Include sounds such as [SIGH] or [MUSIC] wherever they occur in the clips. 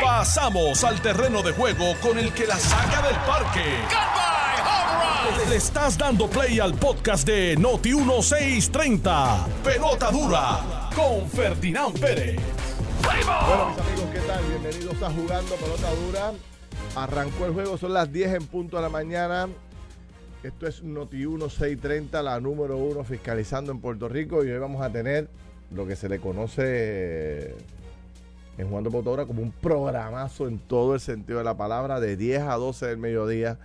Pasamos al terreno de juego con el que la saca del parque. Le estás dando play al podcast de Noti 1630. Pelota dura con Ferdinand Pérez. Bueno, mis amigos, ¿qué tal? Bienvenidos a Jugando Pelota Dura. Arrancó el juego, son las 10 en punto de la mañana. Esto es Noti 1630, la número uno fiscalizando en Puerto Rico. Y hoy vamos a tener lo que se le conoce en Jugando Pelota Dura como un programazo en todo el sentido de la palabra, de 10 a 12 del mediodía.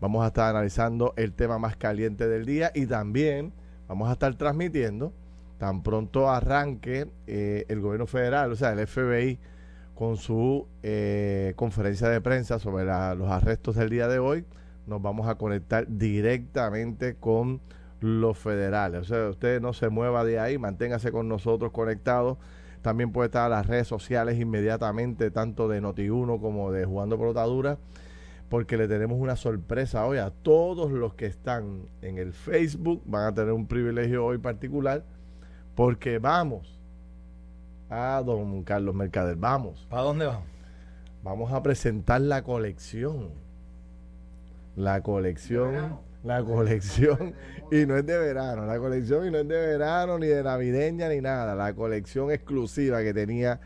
Vamos a estar analizando el tema más caliente del día y también vamos a estar transmitiendo tan pronto arranque eh, el gobierno federal, o sea, el FBI, con su eh, conferencia de prensa sobre los arrestos del día de hoy, nos vamos a conectar directamente con los federales. O sea, usted no se mueva de ahí, manténgase con nosotros conectados. También puede estar a las redes sociales inmediatamente, tanto de Noti1 como de Jugando Pelotadura, porque le tenemos una sorpresa hoy a todos los que están en el Facebook. Van a tener un privilegio hoy particular, porque vamos a don Carlos Mercader. Vamos. ¿Para dónde vamos? Vamos a presentar la colección. La colección. La colección. Y no es de verano. La colección y no es de verano, ni de navideña, ni nada. La colección exclusiva que tenía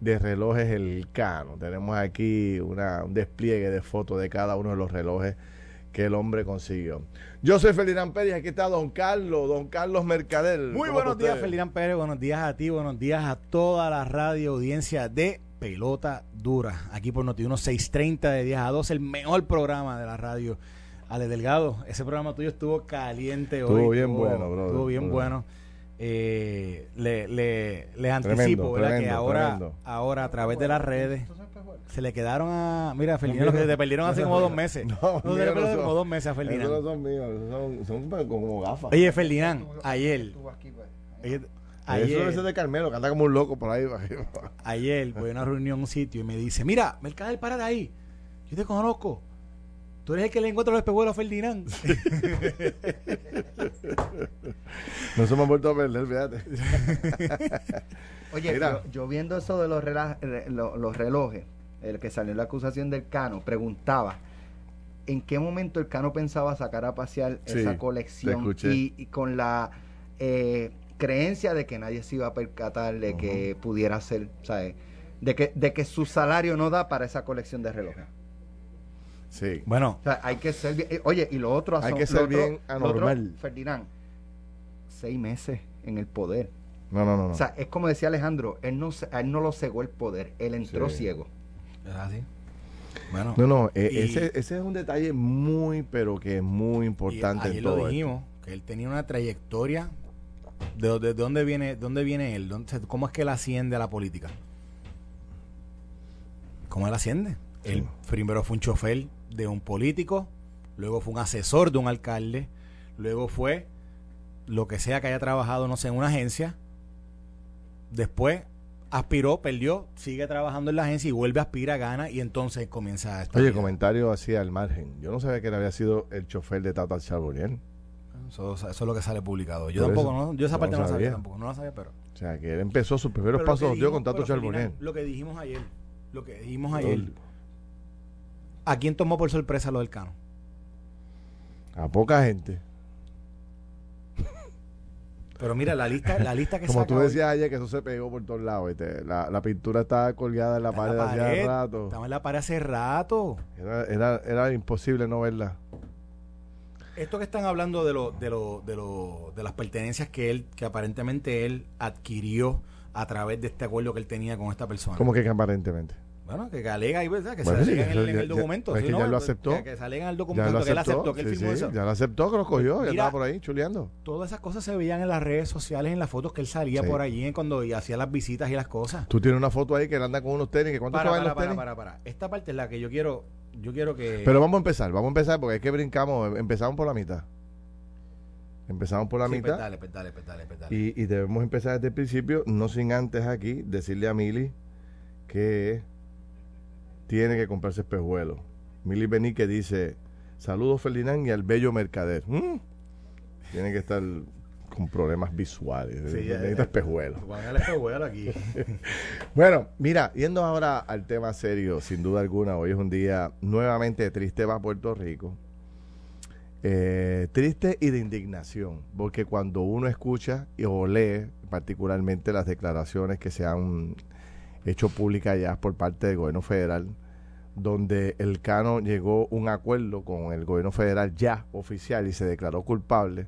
de relojes el Cano. Tenemos aquí una- un despliegue de fotos de cada uno de los relojes que el hombre consiguió. Yo soy Ferdinand Pérez, aquí está Don Carlos, Don Carlos Mercader. Muy ¿Cómo buenos días? Ferdinand Pérez. Buenos días a ti, buenos días a toda la radio audiencia de Pelota Dura. Aquí por Noti1 630 de 10 a 12, el mejor programa de la radio. Ale Delgado, ese programa tuyo estuvo caliente Estuvo hoy. bien bueno, brother. Estuvo bien Estuvo bueno. Eh, le, le, les anticipo, Tremendo, ¿verdad? que ahora, tremendo. ahora a través de las redes se le quedaron a. Mira, Ferdinand, los que se te perdieron hace como dos meses. [LAUGHS] No, No, se le no perdieron son. como dos meses a Esos Ferdinand. son míos, esos son, son como- como gafas. Oye, Ferdinand, ayer. ayer Eso ayer- debe ser de Carmelo, que anda como un loco por ahí. [LAUGHS] Ayer voy a una reunión a un sitio y me dice, mira, Mercader, para de ahí. Yo te conozco. Tú eres el que le encuentra los espejuelos a Ferdinand. No se me ha vuelto a perder, fíjate. Oye, Mira. yo, yo viendo eso de los, rela- los relojes, el que salió la acusación del Cano, preguntaba en qué momento el Cano pensaba sacar a pasear Sí, esa colección y con la eh, creencia de que nadie se iba a percatar de que pudiera ser, ¿sabes? De que, de que su salario no da para esa colección de relojes. Sí. bueno, O sea, hay que ser bien. eh, Oye, y lo otro. Hay que ser lo otro- bien lo otro, anormal. Ferdinand, seis meses en el poder. No, no, no. no. O sea, es como decía Alejandro, él no, él no lo cegó el poder, él entró Sí. ciego. ¿es así? Bueno, no, no, eh, Y- ese, ese es un detalle muy, pero que es muy y importante en lo todo esto. dijimos, que él tenía una trayectoria. ¿De, dónde- de dónde viene dónde viene él? ¿Dónde se- ¿Cómo es que él asciende a la política? ¿Cómo él asciende? Él primero fue un chofer de un político, luego fue un asesor de un alcalde, luego fue lo que sea que haya trabajado, no sé, en una agencia. Después aspiró, perdió, sigue trabajando en la agencia y vuelve a aspirar, gana y entonces comienza esta Oye, vida. comentario así al margen. Yo no sabía que él había sido el chofer de Tata Charbonnier. Eso, eso es lo que sale publicado. Yo Por tampoco, no, yo esa yo parte no la sabía sabía. tampoco, no la sabía, pero. O sea, que él empezó sus primeros pero pasos dio con Tato Charbonnier. Lo que dijimos ayer, lo que dijimos ayer, Todo- ¿a quién tomó por sorpresa lo del Cano? A poca gente. Pero mira, la lista, la lista que Como tú hoy- decías ayer que eso se pegó por todos lados. ¿viste? La, la pintura estaba colgada en la pared pared, rato. Estaba en la pared hace rato. Era, era, era imposible no verla. Esto que están hablando de lo, de lo, de lo, de las pertenencias que él, que aparentemente él adquirió a través de este acuerdo que él tenía con esta persona. Como que aparentemente. Bueno, que alega ahí, ¿verdad? Que Bueno, se sí, alega en, el, ya- en el ya- documento. pues ¿sí, que no? ya lo aceptó. Que, que se alega en el Ya documento lo que él aceptó. aceptó, que él sí, firmó sí, eso. ya lo aceptó, que lo cogió. ya Mira, estaba por ahí chuleando. Todas esas cosas se veían en las redes sociales, en las fotos que él salía por allí cuando hacía las visitas y las cosas. Tú tienes una foto ahí que él anda con unos tenis. que ¿Cuánto Para, para, los para, tenis? para, para. Esta parte es la que yo quiero, yo quiero que... Pero vamos a empezar, vamos a empezar porque es que brincamos, empezamos por la mitad. Empezamos por la Sí, mitad. pues dale, pues pues pues dale. Y, y debemos empezar desde el principio, no sin antes aquí decirle a Mili que tiene que comprarse espejuelos. Mili Benique dice, saludos Ferdinand y al bello mercader. ¿Mm? Tiene que estar con problemas visuales. Sí, necesito eh, espejuelos. Espejuelo aquí. [LAUGHS] Bueno, mira, yendo ahora al tema serio, sin duda alguna, hoy es un día nuevamente triste para Puerto Rico. Eh, triste y de indignación, porque cuando uno escucha y, o lee particularmente las declaraciones que se han hecho públicas ya por parte del gobierno federal, donde el Cano llegó un acuerdo con el gobierno federal ya oficial y se declaró culpable,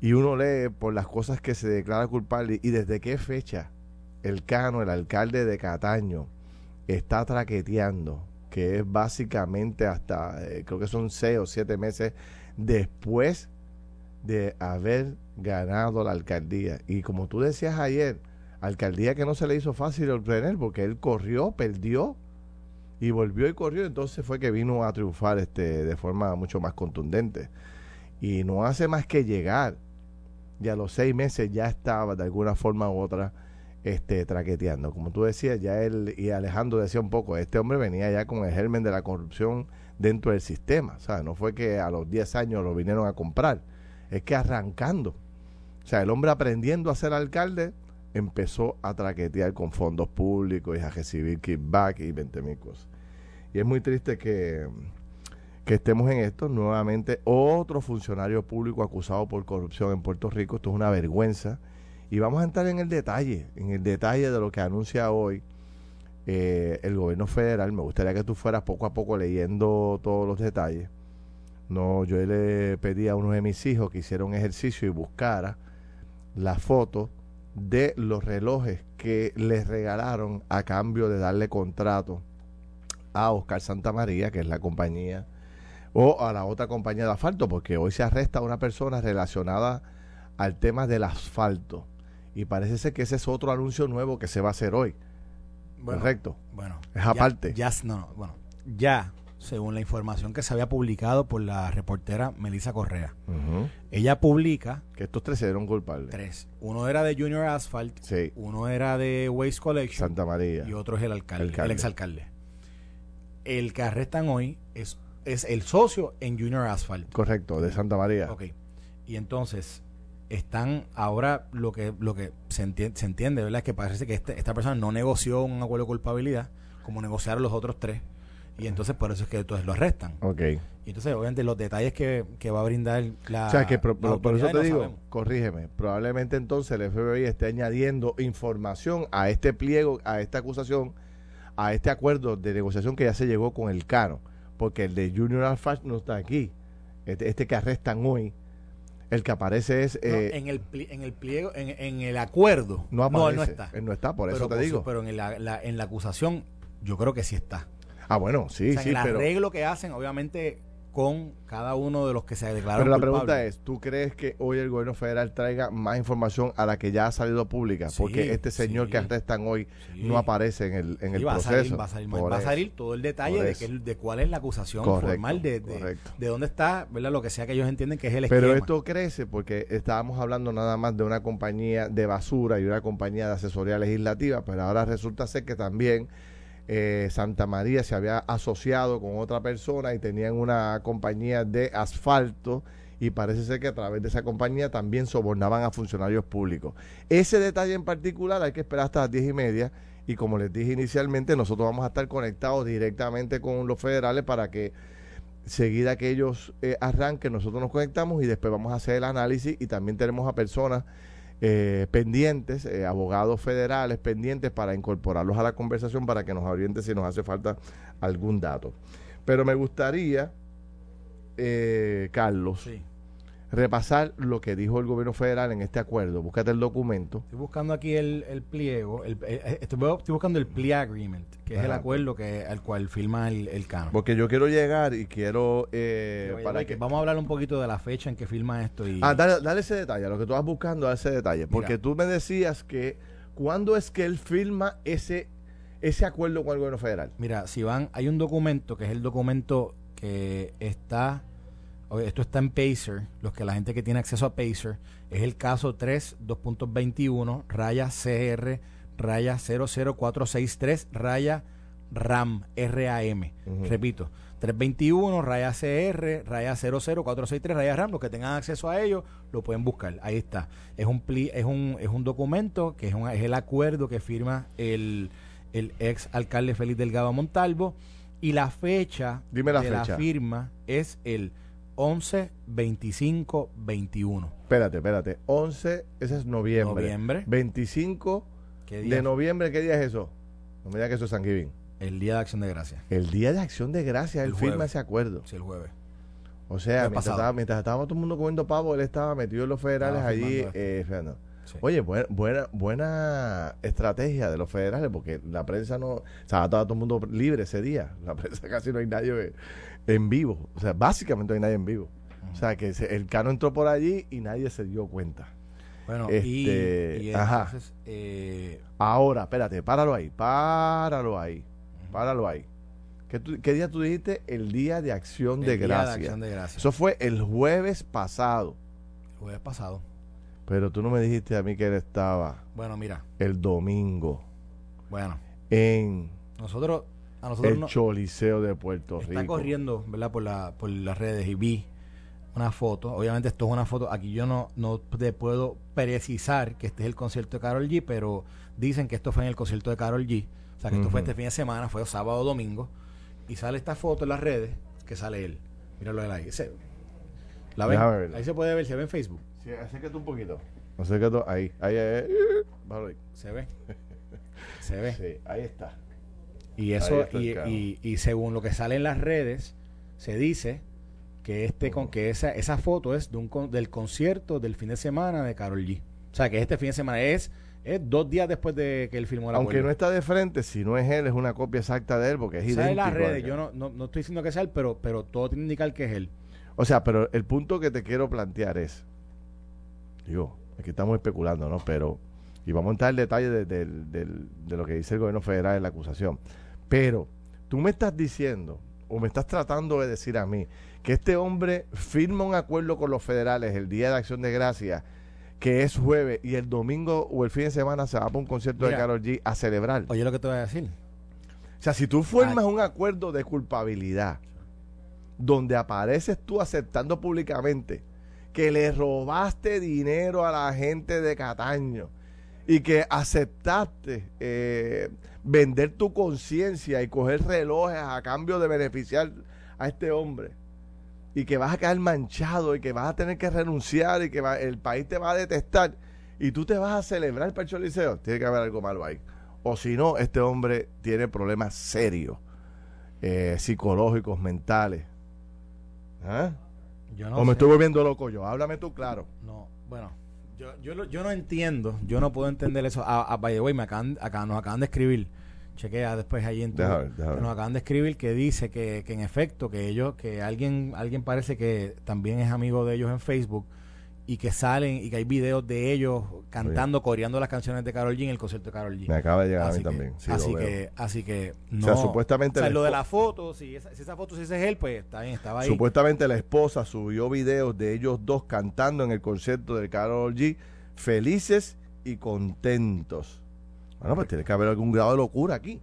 y uno lee por las cosas que se declara culpable y desde qué fecha el Cano, el alcalde de Cataño, está traqueteando, que es básicamente hasta, eh, creo que son seis o siete meses después de haber ganado la alcaldía. Y como tú decías ayer, alcaldía que no se le hizo fácil obtener porque él corrió, perdió y volvió y corrió, entonces fue que vino a triunfar este de forma mucho más contundente. Y no hace más que llegar. Y a los seis meses ya estaba de alguna forma u otra este, traqueteando. Como tú decías, ya él y Alejandro decía un poco, este hombre venía ya con el germen de la corrupción dentro del sistema. O sea, no fue que a los 10 años lo vinieron a comprar, es que arrancando. O sea, el hombre aprendiendo a ser alcalde empezó a traquetear con fondos públicos y a recibir kickback y 20 mil cosas. Y es muy triste que, que estemos en esto. Nuevamente, otro funcionario público acusado por corrupción en Puerto Rico. Esto es una vergüenza. Y vamos a entrar en el detalle, en el detalle de lo que anuncia hoy eh, el gobierno federal. Me gustaría que tú fueras poco a poco leyendo todos los detalles. No, yo le pedí a uno de mis hijos que hiciera un ejercicio y buscara la foto de los relojes que les regalaron a cambio de darle contrato a Oscar Santamaría, que es la compañía, o a la otra compañía de asfalto, porque hoy se arresta a una persona relacionada al tema del asfalto. Y parece ser que ese es otro anuncio nuevo que se va a hacer hoy. Correcto. Bueno. Es aparte. Ya, no, bueno, ya, según la información que se había publicado por la reportera Melissa Correa, ella publica. Que estos tres se dieron culpables. Tres. Uno era de Junior Asphalt, sí. uno era de Waste Collection. Santa María. Y otro es el alcalde, el exalcalde. El que arrestan hoy es, es el socio en Junior Asphalt. Correcto, de Santa María. Ok. Y entonces, están ahora lo que lo que se entiende, se entiende ¿verdad? Es que parece que este, esta persona no negoció un acuerdo de culpabilidad como negociaron los otros tres y entonces por eso es que entonces lo arrestan. Ok. Y entonces obviamente los detalles que, que va a brindar la... O sea, que por eso te digo, corrígeme, probablemente entonces el FBI esté añadiendo información a este pliego, a esta acusación, a este acuerdo de negociación que ya se llegó con el Cano, porque el de Junior Alfa no está aquí. Este, este que arrestan hoy el que aparece es... Eh, en, el en el pliego, en, en el acuerdo. No aparece. No, está. no está, por eso te digo. Pero en la, en la acusación yo creo que sí está. Ah, bueno, sí, sí. En el arreglo que hacen, obviamente con cada uno de los que se declararon Pero la pregunta es, ¿tú crees que hoy el gobierno federal traiga más información a la que ya ha salido pública? Porque este señor que arrestan hoy no aparece en el, en el proceso. va, a salir, va a salir todo el detalle de, que, de cuál es la acusación formal, de, de, dónde está, ¿verdad? lo que sea que ellos entienden que es el Pero esto crece porque estábamos hablando nada más de una compañía de basura y una compañía de asesoría legislativa, pero ahora resulta ser que también eh, Santa María se había asociado con otra persona y tenían una compañía de asfalto y parece ser que a través de esa compañía también sobornaban a funcionarios públicos. Ese detalle en particular hay que esperar hasta las diez y media y como les dije inicialmente, nosotros vamos a estar conectados directamente con los federales para que seguida que ellos eh, arranquen, nosotros nos conectamos y después vamos a hacer el análisis y también tenemos a personas eh, pendientes, eh, abogados federales pendientes para incorporarlos a la conversación para que nos oriente si nos hace falta algún dato. Pero me gustaría, eh, Carlos, repasar lo que dijo el gobierno federal en este acuerdo. Búscate el documento. Estoy buscando aquí el, pliego. El, estoy, buscando el plea agreement, que es el acuerdo que al cual firma el, el cano. Porque yo quiero llegar y quiero... Eh, para que, vamos a hablar un poquito de la fecha en que firma esto. Y... Ah, dale, ese detalle, lo que tú vas buscando, dale ese detalle. Porque tú me decías que... ¿Cuándo es que él firma ese, ese acuerdo con el gobierno federal? Mira, si van, hay un documento que es el documento que está esto está en Pacer, los que la gente que tiene acceso a Pacer, es el caso 3, 2.21, raya CR, raya 00463, raya RAM, R-A-M. Ujú. Repito, 321, raya CR, raya 00463, raya RAM. Los que tengan acceso a ello lo pueden buscar. Ahí está. Es un, pli- es un, es un documento que es, un- es el acuerdo que firma el, el ex alcalde Félix Delgado Montalvo. Y la fecha Dime la de fecha. la firma es el 11 25 21. Espérate, espérate. 11, ese es noviembre. Noviembre. 25 ¿Qué día? de noviembre, ¿qué día es eso? No me digas que eso es San Giving. El Día de Acción de Gracias. El día de acción de gracias, él firma ese acuerdo. Sí, el jueves. O sea, mientras, estaba- mientras estábamos todo el mundo comiendo pavo, él estaba metido en los federales Estaba allí. eh, Fernando. Sí. Oye, buena, buena, buena estrategia de los federales, porque la prensa no. O sea, estaba todo el mundo libre ese día. La prensa [LAUGHS] casi no hay nadie en vivo. O sea, básicamente no hay nadie en vivo. O sea, que se- el cano entró por allí y nadie se dio cuenta. Bueno, Este, y, y ajá. entonces, eh, Ahora, espérate, páralo ahí, páralo ahí, páralo ahí. ¿Qué, tú- qué día tú dijiste? El día de acción el de Día gracias. Acción de Gracias. Eso fue el jueves pasado. el jueves pasado. Pero tú no me dijiste a mí que él estaba Bueno, mira, el domingo bueno, en nosotros, a nosotros el no, Choliseo de Puerto está Rico. corriendo, ¿verdad? Por, la, por las redes y vi una foto. Obviamente esto es una foto. Aquí yo no, no te puedo precisar que este es el concierto de Carol G, pero dicen que esto fue en el concierto de Carol G. O sea, que esto fue este fin de semana, fue sábado o domingo. Y sale esta foto en las redes que sale él. Míralo él ahí. Ese- ¿La ven? Ahí se puede ver, se ve en Facebook. Sí, acércate un poquito. Acércate ahí, ahí, ahí, ahí. Se ve. Se ve. Sí, ahí está. Y eso, y, y, y según lo que sale en las redes, se dice que este con que esa, esa foto es de un con- del concierto del fin de semana de Carol G. O sea que este fin de semana es, es dos días después de que él filmó la Aunque no está de frente, si no es él, es una copia exacta de él, porque es Sale en idéntico. las redes, yo no, no, no estoy diciendo que sea él, pero, pero todo tiene que indicar que es él. O sea, pero el punto que te quiero plantear es, digo, aquí estamos especulando, ¿no? Pero, y vamos a entrar en detalle de, lo que dice el gobierno federal en la acusación. Pero, tú me estás diciendo, o me estás tratando de decir a mí, que este hombre firma un acuerdo con los federales el Día de Acción de Gracia, que es jueves, y el domingo o el fin de semana se va para un concierto Mira. de Carol G a celebrar. Oye lo que te voy a decir. O sea, si tú formas un acuerdo de culpabilidad donde apareces tú aceptando públicamente que le robaste dinero a la gente de Cataño y que aceptaste eh, vender tu conciencia y coger relojes a cambio de beneficiar a este hombre y que vas a quedar manchado y que vas a tener que renunciar y que va- el país te va a detestar y tú te vas a celebrar para el Choliseo, tiene que haber algo malo ahí. O si no, este hombre tiene problemas serios, eh, psicológicos, mentales. ¿Ah? Yo no o me sé. estoy volviendo loco yo. Háblame tú claro. No, bueno, yo, yo, lo- yo no entiendo, yo no puedo entender eso. A, a by the way, me acaban, acá, nos acaban de escribir, chequea después ahí en tu, Deja ver, deja ver. nos acaban de escribir que dice que, que en efecto, que ellos, que alguien, alguien parece que también es amigo de ellos en Facebook y que salen y que hay videos de ellos cantando, coreando las canciones de Carol G en el concierto de Carol G. Me acaba de llegar a Así mí que, también. Sí, así que, así que no. sea, supuestamente o sea, la lo de la foto, si esa, si esa foto si ese es él, pues bien, estaba ahí. Supuestamente la esposa subió videos de ellos dos cantando en el concierto de Carol G, felices y contentos. Bueno, pues tiene que haber algún grado de locura aquí,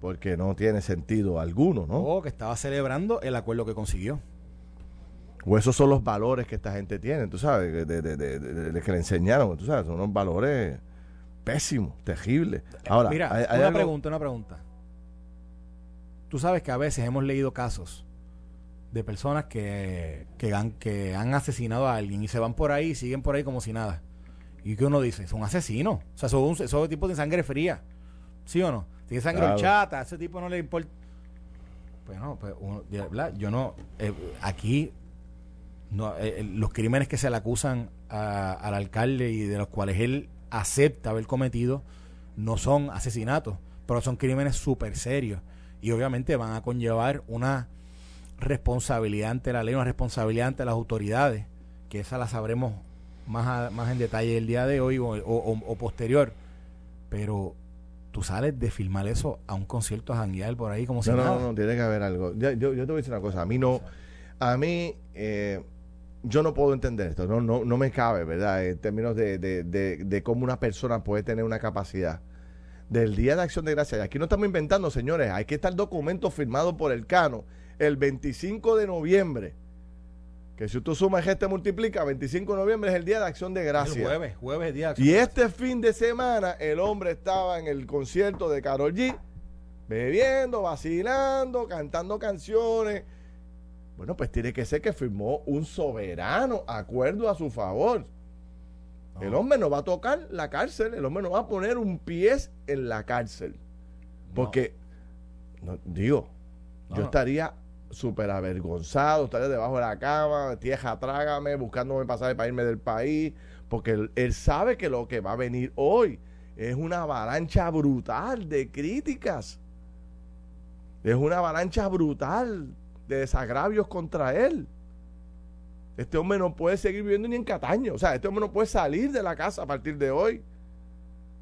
porque no tiene sentido alguno, ¿no? O que estaba celebrando el acuerdo que consiguió. O esos son los valores que esta gente tiene, tú sabes, de, de- de- de- que le enseñaron, tú sabes, son unos valores pésimos, terribles. Ahora, Mira, hay- hay una algo- pregunta, una pregunta. Tú sabes que a veces hemos leído casos de personas que, que, han, que han asesinado a alguien y se van por ahí y siguen por ahí como si nada. ¿Y que uno dice? Son asesinos. O sea, son, son tipos de sangre fría. ¿Sí o no? Tiene sangre Claro. horchata, a ese tipo no le importa. Pues no, pues uno, yo no. eh, aquí, no, eh, eh, los crímenes que se le acusan a- al alcalde y de los cuales él acepta haber cometido no son asesinatos, pero son crímenes súper serios. Y obviamente van a conllevar una responsabilidad ante la ley, una responsabilidad ante las autoridades, que esa la sabremos más, a- más en detalle el día de hoy o, o- o- o posterior. Pero tú sales de filmar eso a un concierto a janguear por ahí como si No, no, nada. no, no, tiene que haber algo. Yo, yo, yo te voy a decir una cosa, a mí no, a mí, eh, yo no puedo entender esto, no, no, no me cabe, ¿verdad? En términos de, de, de, de cómo una persona puede tener una capacidad del Día de Acción de Gracias. Y aquí no estamos inventando, señores. Hay que estar documento firmado por el Cano el 25 de noviembre. Que si tú sumas este multiplica, 25 de noviembre es el Día de Acción de Gracias. El jueves, jueves día de Acción Y de este fin de semana el hombre estaba en el concierto de Carol G, bebiendo, vacilando, cantando canciones. Bueno, pues tiene que ser que firmó un soberano acuerdo a su favor. El hombre no va a tocar la cárcel, el hombre no va a poner un pie en la cárcel. Porque, no, digo, No, yo no. estaría súper avergonzado, estaría debajo de la cama, tieja, trágame, buscándome pasaje para irme del país, porque él, él sabe que lo que va a venir hoy es una avalancha brutal de críticas. Es una avalancha brutal de desagravios contra él. Este hombre no puede seguir viviendo ni en Cataño. O sea, este hombre no puede salir de la casa a partir de hoy.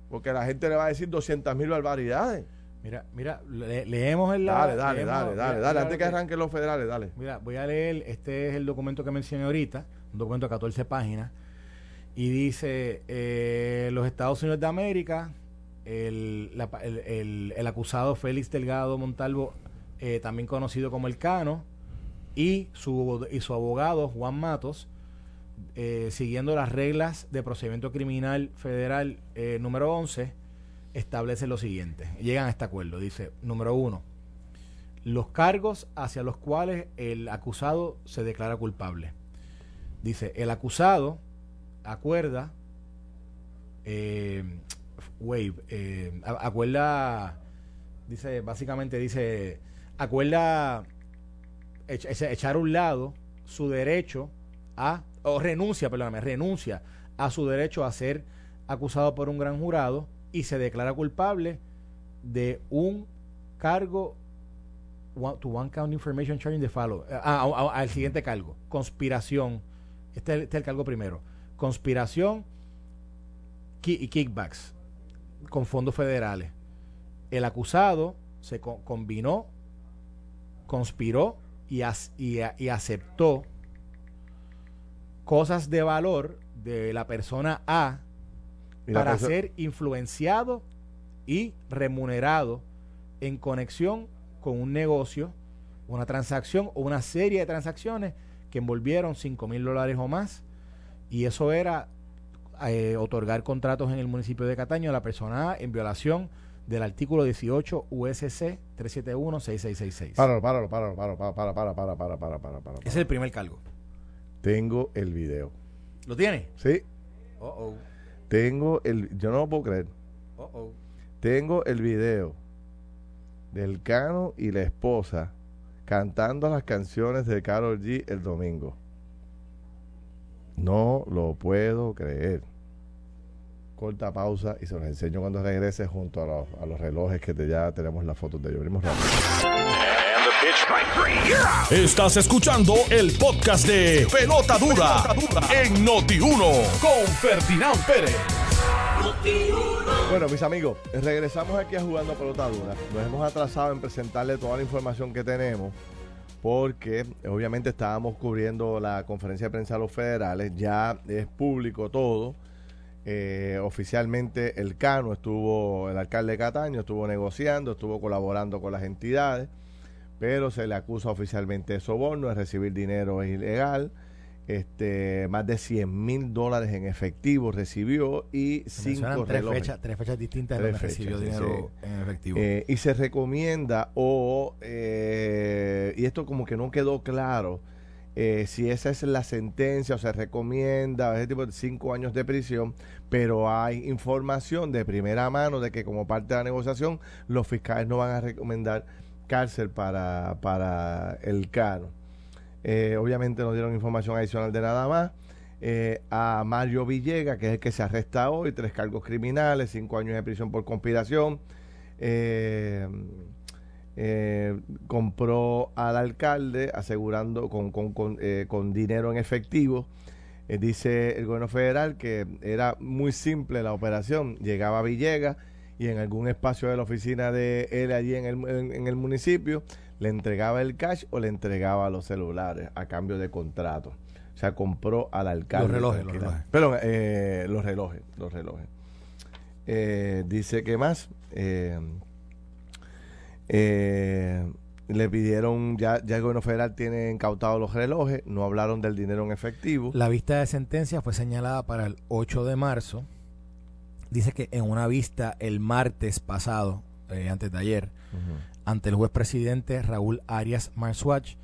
Porque la gente le va a decir 200 mil barbaridades. Mira, mira, le- leemos el Dale, dale, leemos- dale, dale, mira dale. Antes que arranquen los federales, dale. Mira, voy a leer, este es el documento que mencioné ahorita, un documento de 14 páginas, y dice, eh, los Estados Unidos de América, el, la- el- el- el acusado Félix Delgado Montalvo, eh, también conocido como el Cano, y su, y su abogado Juan Matos, eh, siguiendo las reglas de procedimiento criminal federal eh, número 11, establece lo siguiente. Llegan a este acuerdo. Dice, número uno, los cargos hacia los cuales el acusado se declara culpable. Dice, el acusado acuerda, eh, waive, a- acuerda, dice, básicamente dice, acuerda ech- ech- echar a un lado su derecho a, o renuncia, perdóname, renuncia a su derecho a ser acusado por un gran jurado y se declara culpable de un cargo to one count information charging the follow a- al siguiente cargo. Conspiración. Este, es- este es el cargo primero. Conspiración y kickbacks con fondos federales. El acusado se co- combinó conspiró y, as- y a- y aceptó cosas de valor de la persona A para ser influenciado y remunerado en conexión con un negocio, una transacción o una serie de transacciones que envolvieron 5 mil dólares o más. Y eso era eh, otorgar contratos en el municipio de Cataño a la persona A en violación del artículo 18 USC 371-6666. Páralo, páralo, páralo, páralo, para, para, para, para, para, para, para, para. Es el primer cargo. Tengo el video. ¿Lo tiene? Sí, Oh, oh. tengo el. Yo no lo puedo creer. Oh, oh. Tengo el video del Cano y la esposa cantando las canciones de Carol G el domingo. No lo puedo creer. Corta pausa y se los enseño cuando regrese junto a los, a los relojes que te- ya tenemos las fotos de ellos. Venimos rápido. Estás escuchando el podcast de Pelota Dura, en Noti1 con Ferdinand Pérez. Bueno, mis amigos, regresamos aquí a Jugando Pelota Dura. Nos hemos atrasado en presentarle toda la información que tenemos porque obviamente estábamos cubriendo la conferencia de prensa de los federales. Ya es público todo. Eh, oficialmente el Cano estuvo, el alcalde de Cataño estuvo negociando, estuvo colaborando con las entidades, pero se le acusa oficialmente de soborno, de recibir dinero ilegal. Este, más de 100 mil dólares en efectivo recibió y cinco tres fechas, tres fechas distintas Tres donde recibió sí, dinero en efectivo. Eh, y se recomienda, o, eh, y esto como que no quedó claro, eh, si esa es la sentencia o se recomienda, ese tipo de cinco años de prisión, pero hay información de primera mano de que como parte de la negociación, los fiscales no van a recomendar cárcel para, para el cano. Eh, obviamente nos dieron información adicional de nada más. Eh, a Mario Villega, que es el que se arresta hoy, tres cargos criminales, cinco años de prisión por conspiración. Eh, eh, compró al alcalde asegurando con, con, con, eh, con dinero en efectivo. Eh, dice el gobierno federal que era muy simple la operación. Llegaba a Villegas y en algún espacio de la oficina de él allí en el, en- en el municipio le entregaba el cash o le entregaba los celulares a cambio de contrato. O sea, compró al alcalde. Los relojes, los relojes. Perdón, eh, los relojes, los relojes. Eh, dice que más Eh, le pidieron, ya, ya el gobierno federal tiene incautados los relojes, no hablaron del dinero en efectivo. La vista de sentencia fue señalada para el 8 de marzo. Dice que en una vista el martes pasado, eh, antes de ayer, ante el juez presidente Raúl Arias Marswatch,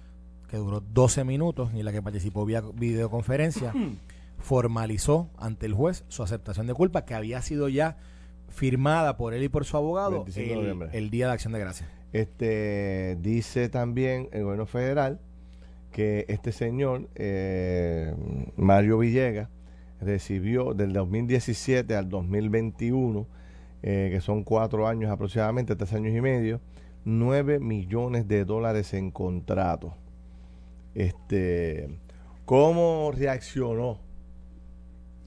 que duró 12 minutos y en la que participó vía videoconferencia, formalizó ante el juez su aceptación de culpa que había sido ya firmada por él y por su abogado 25 de el, noviembre. el día de acción de gracias. Este dice también el gobierno federal que este señor eh, Mario Villegas recibió del 2017 al 2021, eh, que son cuatro años aproximadamente, tres años y medio, 9 millones de dólares en contrato. Este, ¿cómo reaccionó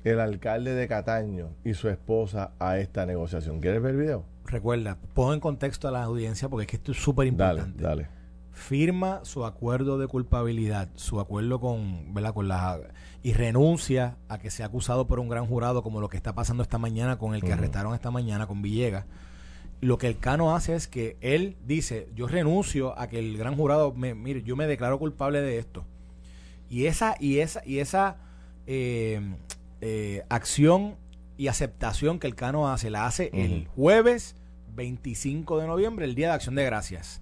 el alcalde de Cataño y su esposa a esta negociación? ¿Quieres ver el video? Recuerda, pongo en contexto a la audiencia porque es que esto es súper importante. dale. firma su acuerdo de culpabilidad, su acuerdo con, ¿verdad? con la y renuncia a que sea acusado por un gran jurado como lo que está pasando esta mañana con el que arrestaron esta mañana con Villegas. Lo que el Cano hace es que él dice, yo renuncio a que el gran jurado me mire, yo me declaro culpable de esto. Y esa y esa y esa eh, eh, acción y aceptación que el Cano hace la hace el jueves 25 de noviembre, el día de Acción de Gracias.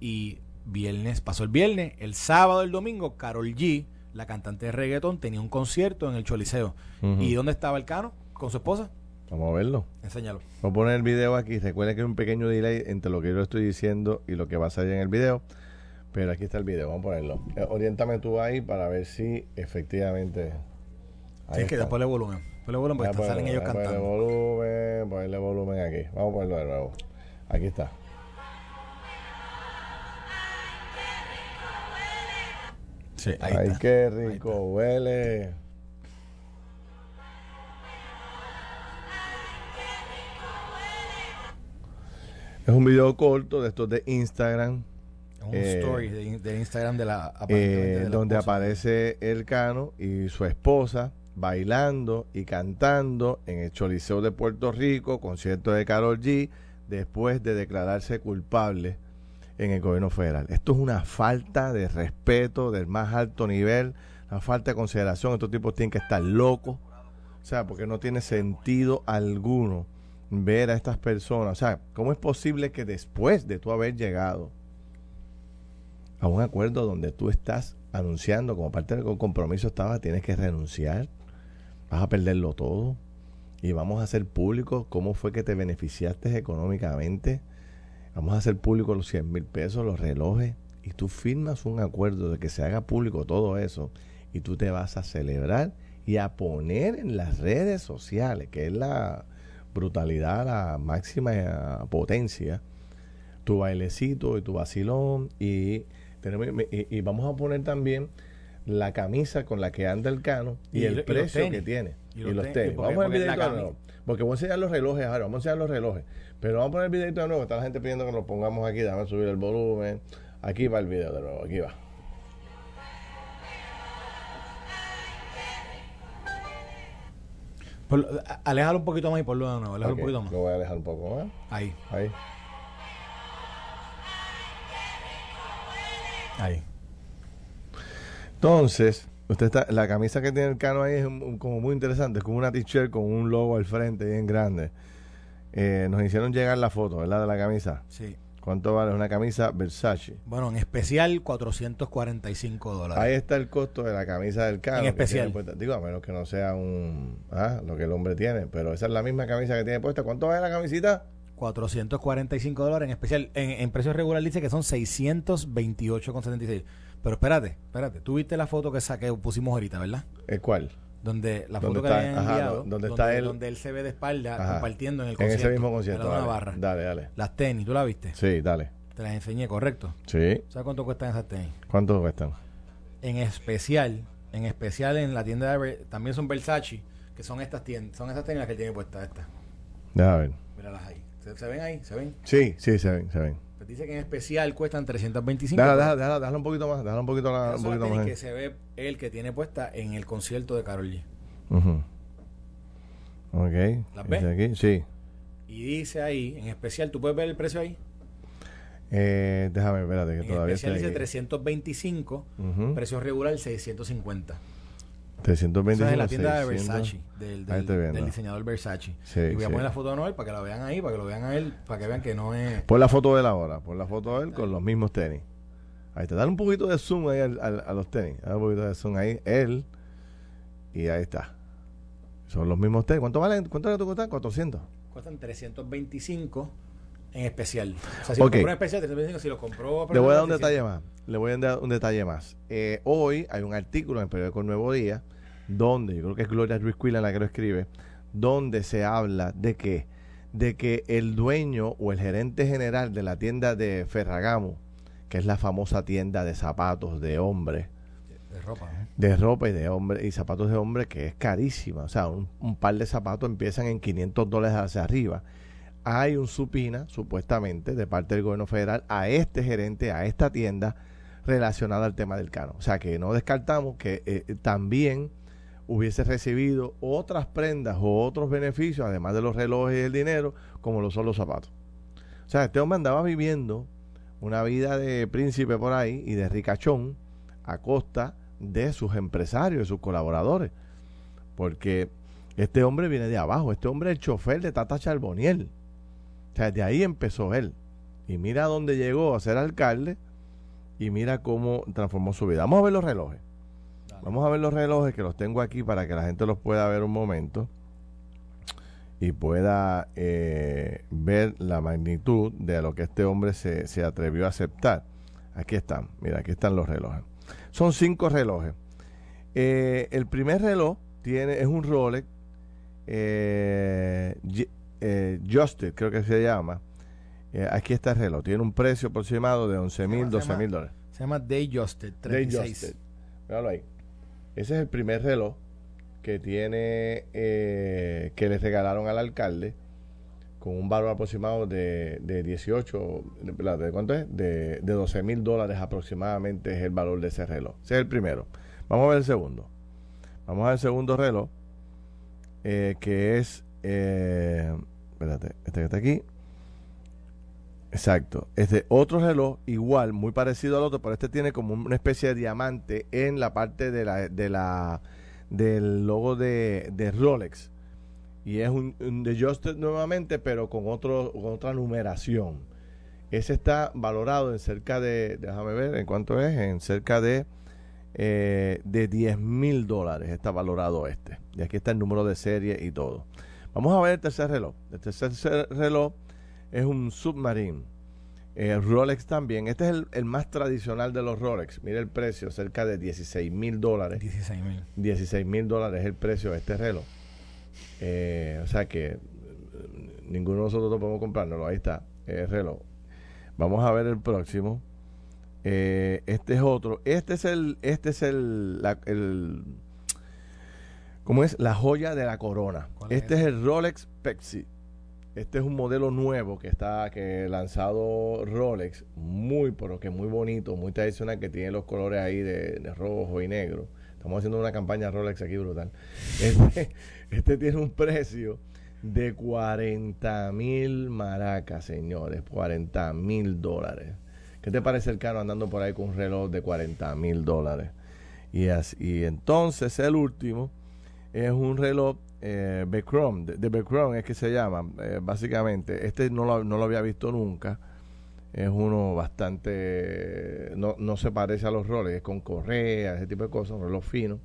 Y viernes, pasó el viernes, el sábado, el domingo, Carol G, la cantante de reggaetón, tenía un concierto en el Choliseo. ¿Y dónde estaba el Cano? ¿Con su esposa? Vamos a verlo. Enséñalo. Voy a poner el video aquí. Recuerden que hay un pequeño delay entre lo que yo estoy diciendo y lo que va a salir en el video. Pero aquí está el video. Vamos a ponerlo. Eh, oriéntame tú ahí para ver si efectivamente. Ahí Tienes que después volumen. Ponle volumen porque están- salen ponerle- ellos voy a cantando. Ponerle volumen, ponerle volumen aquí. Vamos a ponerlo de nuevo. Aquí está. Sí, ahí Ay, está. qué Ahí rico está. huele. Es un video corto de estos de Instagram. Un Eh, story de, de Instagram de la eh, de la donde esposa. aparece el Cano y su esposa bailando y cantando en el Choliseo de Puerto Rico, concierto de Carol G, después de declararse culpable en el gobierno federal. Esto es una falta de respeto del más alto nivel, una falta de consideración. Estos tipos tienen que estar locos. O sea, porque no tiene sentido alguno ver a estas personas. O sea, ¿cómo es posible que después de tú haber llegado a un acuerdo donde tú estás anunciando como parte del compromiso estaba, tienes que renunciar, vas a perderlo todo. Y vamos a hacer público cómo fue que te beneficiaste económicamente, vamos a hacer público los 100 mil pesos, los relojes. Y tú firmas un acuerdo de que se haga público todo eso. Y tú te vas a celebrar y a poner en las redes sociales, que es la brutalidad, la máxima eh, potencia, tu bailecito y tu vacilón. Y, tenemos, y, y vamos a poner también la camisa con la que anda el cano y, Y el y precio que tiene Y y, los tenis, porque- Vamos a poner porque el la videito de nuevo. Porque voy a enseñar los relojes ahora, vamos a enseñar los relojes. Pero vamos a poner el videito de nuevo, está la gente pidiendo que lo pongamos aquí, déjame subir el volumen. Aquí va el video de nuevo, aquí va. A- aléjalo un poquito más y ponlo de nuevo. Aléjalo Ok, un poquito más. Lo voy a dejar un poco más. Ahí, Ahí. ahí. Entonces, usted está, la camisa que tiene el cano ahí es un- como muy interesante, es como una t-shirt con un logo al frente bien grande. Eh, nos hicieron llegar la foto, ¿verdad? De la camisa. Sí. ¿Cuánto vale una camisa Versace? Bueno, en especial 445 dólares. Ahí está el costo de la camisa del cano. En especial. puesta. Digo, a menos que no sea un... Ah, lo que el hombre tiene. Pero esa es la misma camisa que tiene puesta. ¿Cuánto vale la camisita? 445 dólares en especial. En, en precio regular dice que son 628,76. Pero espérate, espérate. Tú viste la foto que saqué, pusimos ahorita, ¿verdad? ¿El cuál? Donde la ¿Dónde foto que está? habían Ajá, enviado, ¿dó- dónde está él? donde él se ve de espalda Ajá. compartiendo en el En concierto. ese mismo concierto. Dale, una barra. dale, dale. Las tenis, ¿tú la viste? Sí, dale. Te las enseñé, correcto. Sí. ¿Sabes cuánto cuestan esas tenis? ¿Cuánto cuestan? En especial, en especial en la tienda de también son Versace, que son estas tiendas, son estas tenis las que él tiene puestas estas. Déjame ver. Míralas ahí. ¿Se, se ven ahí? ¿Se ven? Sí, sí, se ven, se ven. Pues dice que en especial cuestan 325. Déjala, déjala, déjala, déjala un poquito más. Déjala un poquito, la- un poquito más. que se ve él que tiene puesta en el concierto de Carol G. Ujú. Ok. ¿Las ¿Dice ves? aquí? Sí. Y dice ahí, en especial, ¿tú puedes ver el precio ahí? Eh, déjame, espérate, que En todavía especial está dice ahí. 325, Ujú. precio regular 650. 325, Eso es en la tienda de 600. Versace, del, del, del diseñador Versace. Sí, y voy a sí. poner la foto de Noel para que la vean ahí, para que lo vean a él, para que vean que no es... Pon la foto de él ahora, pon la foto de él con los mismos tenis. Ahí te dan un poquito de zoom ahí al- al- a los tenis. Dale un poquito de zoom ahí, él. Y ahí está. Son los mismos tenis. ¿Cuánto valen? ¿Cuánto le cuestan? 400. Cuestan 325 en especial. O sea, si lo compró en especial, 325, si lo compró... Le voy a dar un 300. detalle más. Le voy a dar un detalle más. Eh, hoy hay un artículo en el periódico Nuevo Día donde, yo creo que es Gloria Ruiz Quila la que lo escribe, donde se habla de que, de que el dueño o el gerente general de la tienda de Ferragamo, que es la famosa tienda de zapatos de hombre, De ropa. de ropa y de hombre y zapatos de hombre que es carísima. O sea, un, un par de zapatos empiezan en 500 dólares hacia arriba. Hay un supina, supuestamente, de parte del gobierno federal a este gerente, a esta tienda, relacionada al tema del cano. O sea, que no descartamos que eh, también hubiese recibido otras prendas o otros beneficios, además de los relojes y el dinero, como lo son los zapatos. O sea, este hombre andaba viviendo una vida de príncipe por ahí y de ricachón a costa de sus empresarios, de sus colaboradores. Porque este hombre viene de abajo, este hombre es el chofer de Tata Charboniel. O sea, de ahí empezó él. Y mira dónde llegó a ser alcalde y mira cómo transformó su vida. Vamos a ver los relojes. Vamos a ver los relojes que los tengo aquí para que la gente los pueda ver un momento y pueda eh, ver la magnitud de lo que este hombre se, se atrevió a aceptar. Aquí están, mira, aquí están los relojes. Son cinco relojes. Eh, el primer reloj tiene, es un Rolex eh, eh, Justed, creo que se llama. Eh, aquí está el reloj. Tiene un precio aproximado de 11 mil, Se 12 llama- mil dólares. Se llama Day Justed, Day 36. Justed. Míralo ahí. Ese es el primer reloj que tiene eh, que le regalaron al alcalde con un valor aproximado de, de 18, de, ¿de cuánto es? De, de 12 mil dólares aproximadamente es el valor de ese reloj. Ese es el primero. Vamos a ver el segundo. Vamos a ver el segundo reloj, eh, que es, eh, este que está aquí. Exacto. Este otro reloj, igual, muy parecido al otro, pero este tiene como una especie de diamante en la parte de la, de la del logo de, de Rolex. Y es un, un de Justed nuevamente, pero con otro, con otra numeración. Ese está valorado en cerca de, déjame ver en cuánto es, en cerca de, eh, de 10 mil dólares está valorado este. Y aquí está el número de serie y todo. Vamos a ver el tercer reloj. El tercer reloj es un Submarine. Eh, Rolex también. Este es el, el más tradicional de los Rolex. Mire el precio, cerca de 16 mil dólares. 16 mil. 16 mil dólares es el precio de este reloj. Eh, o sea que eh, ninguno de nosotros lo podemos comprárnoslo. Ahí está, el reloj. Vamos a ver el próximo. Eh, este es otro. Este es el, este es el, la- el, ¿cómo es? La joya de la corona. ¿Cuál es Este es el Rolex Pepsi. Este es un modelo nuevo que está que lanzado Rolex, muy pero que muy bonito, muy tradicional, que tiene los colores ahí de, de rojo y negro. Estamos haciendo una campaña Rolex aquí brutal. [LAUGHS] Este, este tiene un precio de 40 mil maracas, señores, 40 mil dólares. ¿Qué te parece el caro andando por ahí con un reloj de 40 mil dólares? Y, así, y entonces el último es un reloj eh, de, de es que se llama, eh, básicamente. Este no lo, no lo había visto nunca. Es uno bastante. No, no se parece a los roles, es con correa, ese tipo de cosas, un reloj fino.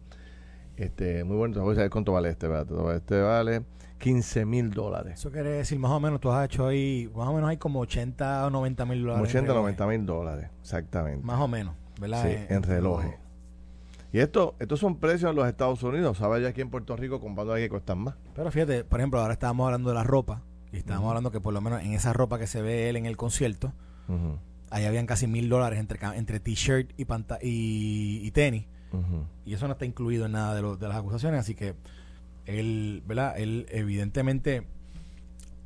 Este, muy bueno. Te voy a saber cuánto vale este. ¿verdad? Este vale 15 mil dólares. Eso quiere decir, más o menos, tú has hecho ahí, más o menos hay como 80 o 90 mil dólares. 80, en 90 mil dólares, exactamente. Más o menos, ¿verdad? Sí, Eh, en relojes. Y esto, estos son precios en los Estados Unidos. ¿Sabes? Ya aquí en Puerto Rico comprando hay que cuestan más. Pero fíjate, por ejemplo, ahora estábamos hablando de la ropa. Y estábamos hablando que por lo menos en esa ropa que se ve él en el concierto, Ujú, ahí habían casi mil dólares entre, entre t-shirt y, y, y tenis. Y eso no está incluido en nada de, lo- de las acusaciones. Así que él, ¿verdad? Él evidentemente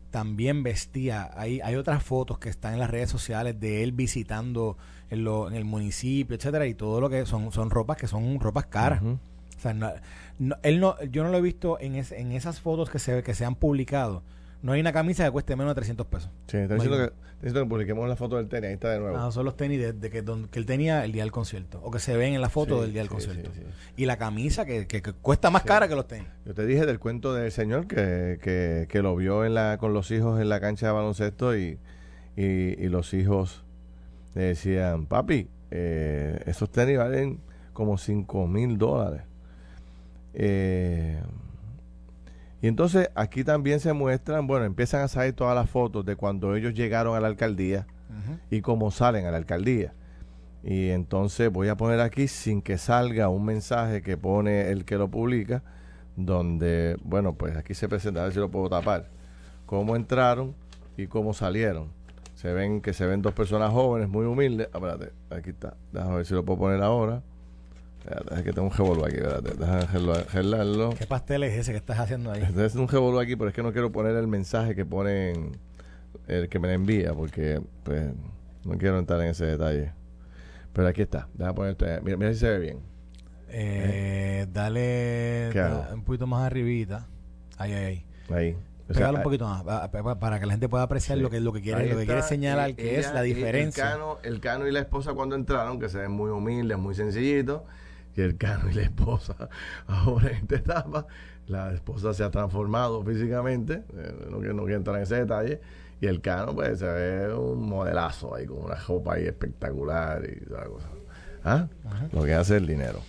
también vestía. Hay, hay otras fotos que están en las redes sociales de él visitando en, lo, en el municipio, etcétera, y todo lo que son, son ropas que son ropas caras. O sea, no- no- él no, yo no lo he visto en, es- en esas fotos que se, que se han publicado. No hay una camisa que cueste menos de 300 pesos. Sí, está diciendo, que, diciendo que publiquemos la foto del tenis. Ahí está de nuevo. Ah, son los tenis de, de que, don- que él tenía el día del concierto. O que se ven en la foto Sí, del día del sí, concierto. sí. Y la camisa que, que- que cuesta más cara que los tenis. Yo te dije del cuento del señor que, que, que lo vio en la, con los hijos en la cancha de baloncesto y, y, y los hijos le decían, papi, eh, esos tenis valen como 5 mil dólares. Eh, y entonces aquí también se muestran, bueno, empiezan a salir todas las fotos de cuando ellos llegaron a la alcaldía y cómo salen a la alcaldía. Y entonces voy a poner aquí sin que salga un mensaje que pone el que lo publica, donde, bueno, pues aquí se presenta, a ver si lo puedo tapar, cómo entraron y cómo salieron. Se ven que se ven dos personas jóvenes, muy humildes. Ah, espérate, aquí está. Déjame ver si lo puedo poner ahora. Espérate, es que tengo un revolú aquí, espérate. Déjame gelarlo. ¿Qué pastel es ese que estás haciendo ahí? Entonces es un revolú aquí, pero es que no quiero poner el mensaje que ponen el que me envía, porque pues no quiero entrar en ese detalle. Pero aquí está. Déjame poner esto. Mira, mira si se ve bien. Eh, dale un poquito más arribita. Ahí, ahí, ahí. Ahí. Pégalo un poquito más pa- pa- para que la gente pueda apreciar Sí. lo que lo que quiere lo que quiere señalar y que es ella- la y diferencia. El cano, el cano y la esposa cuando entraron, que se ven muy humildes, muy sencillitos, y el cano y la esposa [LAUGHS] ahora en esta etapa, la esposa se ha transformado físicamente, eh, no, quiero- no quiero entrar en ese detalle, y el cano pues se ve un modelazo ahí, con una ropa ahí espectacular y toda la cosa. ¿Ah? Lo que hace el dinero.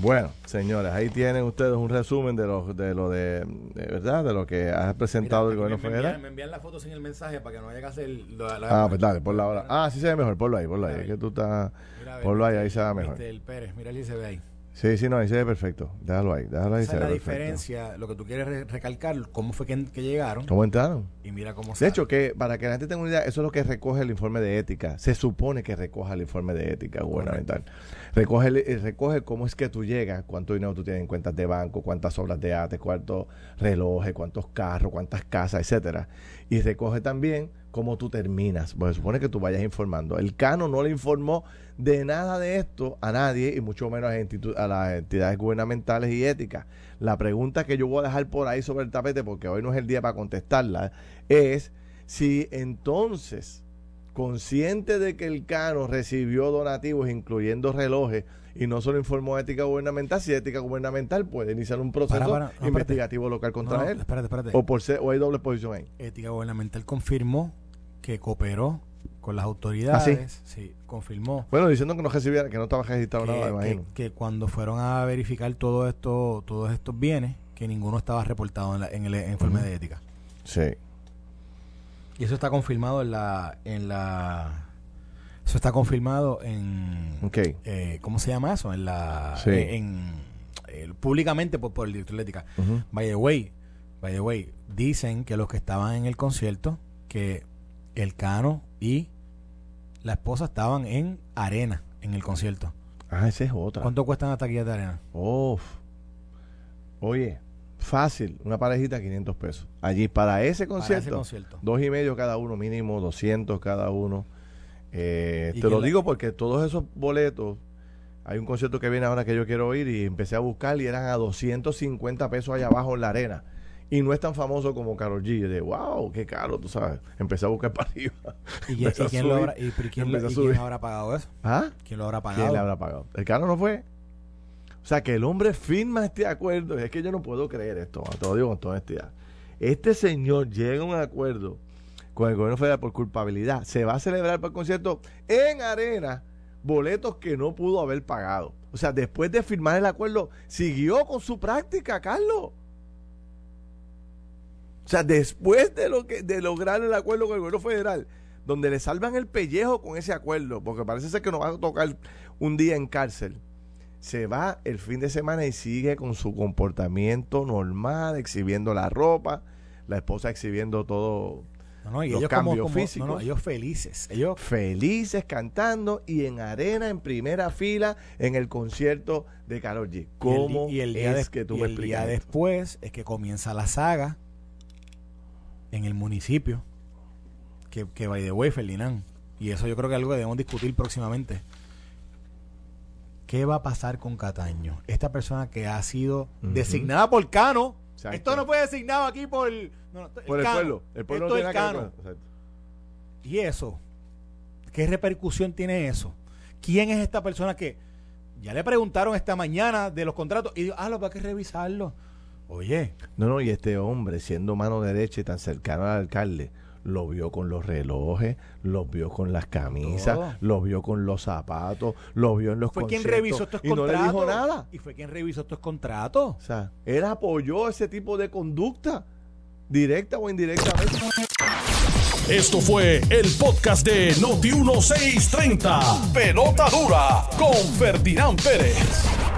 Bueno, señores, ahí tienen ustedes un resumen de lo de, lo de, de verdad, de lo que ha presentado el Mira, gobierno me, me federal. envían, me envían la foto sin el mensaje para que no haya que hacer la, la- Ah, pues dale, ponlo ahora. Ah, sí se ve mejor, ponlo ahí, ponlo ahí. Ahí. Es que tú estás. Mira, Ponlo ahí, ahí se ve mejor. Mr. Pérez, mira si se ve ahí. Sí, sí, no, ahí se ve perfecto. Déjalo ahí, déjalo ahí. Esa se es ve la perfecto. diferencia, lo que tú quieres re- recalcar, cómo fue que, que llegaron ¿Cómo entraron? y mira cómo De sale. hecho, que para que la gente tenga una idea, eso es lo que recoge el informe de ética. Se supone que recoja el informe de ética gubernamental. Recoge, eh, recoge cómo es que tú llegas, cuánto dinero tú tienes en cuentas de banco, cuántas obras de arte, cuántos relojes, cuántos carros, cuántas casas, etcétera. Y recoge también cómo tú terminas. Pues se supone que tú vayas informando. El Cano no le informó de nada de esto a nadie y mucho menos a, a las entidades gubernamentales y éticas. La pregunta que yo voy a dejar por ahí sobre el tapete, porque hoy no es el día para contestarla, es si entonces, consciente de que el Cano recibió donativos, incluyendo relojes, y no solo informó a ética gubernamental, si ética gubernamental puede iniciar un proceso Para, para, no, espérate. investigativo local contra No, no, él. espérate, espérate. O, por ser, o hay doble posición ahí. Ética Gubernamental confirmó que cooperó con las autoridades. sí? confirmó. Bueno, diciendo que no recibiera, que no estaba registrado que, nada, me que- imagino. que cuando fueron a verificar todo esto, todos estos bienes, que ninguno estaba reportado en, la- en el informe de ética. Sí. Y eso está confirmado en la, en la, eso está confirmado en, Ok. eh, ¿cómo se llama eso? En la, Sí. eh, en, eh, públicamente por, por el director de ética. By the way, by the way, dicen que los que estaban en el concierto, que el Cano y la esposa estaban en arena en el concierto. Ah, esa es otra. ¿Cuánto cuestan las taquillas de arena? Uf. Oye, fácil, una parejita 500 pesos. Allí para ese Para concierto, ese concierto. dos y medio cada uno, mínimo 200 cada uno. Eh, ¿Y te lo la- digo porque todos esos boletos, hay un concierto que viene ahora que yo quiero ir y empecé a buscar y eran a 250 pesos allá abajo en la arena. Y no es tan famoso como Karol G. De wow, qué caro, tú sabes. Empecé a buscar [LAUGHS] para arriba. ¿Y quién, y quién lo habrá, y, pero quién, lo- y habrá pagado eso? ¿Ah? ¿Quién lo habrá pagado? ¿Quién le habrá pagado? ¿El caro no fue? O sea, que el hombre firma este acuerdo. Es que yo no puedo creer esto, te lo digo con toda honestidad. Este señor llega a un acuerdo con el gobierno federal por culpabilidad. Se va a celebrar para el concierto en arena boletos que no pudo haber pagado. O sea, después de firmar el acuerdo, siguió con su práctica, Carlos. O sea, después de lo que de lograr el acuerdo con el gobierno federal, donde le salvan el pellejo con ese acuerdo, porque parece ser que nos va a tocar un día en cárcel, se va el fin de semana y sigue con su comportamiento normal, exhibiendo la ropa, la esposa exhibiendo todo No, no, y los ellos cambios como- físicos. no, no, ellos felices. Ellos felices cantando y en arena en primera fila en el concierto de Karol G. y el ¿Cómo y el día es de- que tú y me el día después es que comienza la saga en el municipio que, que by the way, Ferdinand y eso yo creo que es algo que debemos discutir próximamente ¿qué va a pasar con Cataño? esta persona que ha sido designada por Cano Exacto. Esto no fue designado aquí por, no, no, Por el Cano. pueblo. El pueblo Esto no es Cano. ¿Y eso? ¿Qué repercusión tiene eso? ¿Quién es esta persona que ya le preguntaron esta mañana de los contratos y dijo, ah, lo va a que revisarlo? Oye, No, no, y este hombre, siendo mano derecha y tan cercano al alcalde, lo vio con los relojes, los vio con las camisas, Todo. los vio con los zapatos, los vio en los fue quien revisó estos y no contratos. le dijo nada. Y fue quien revisó estos contratos. O sea, él apoyó ese tipo de conducta, directa o indirectamente. Esto fue el podcast de Noti1630. Pelota dura con Ferdinand Pérez.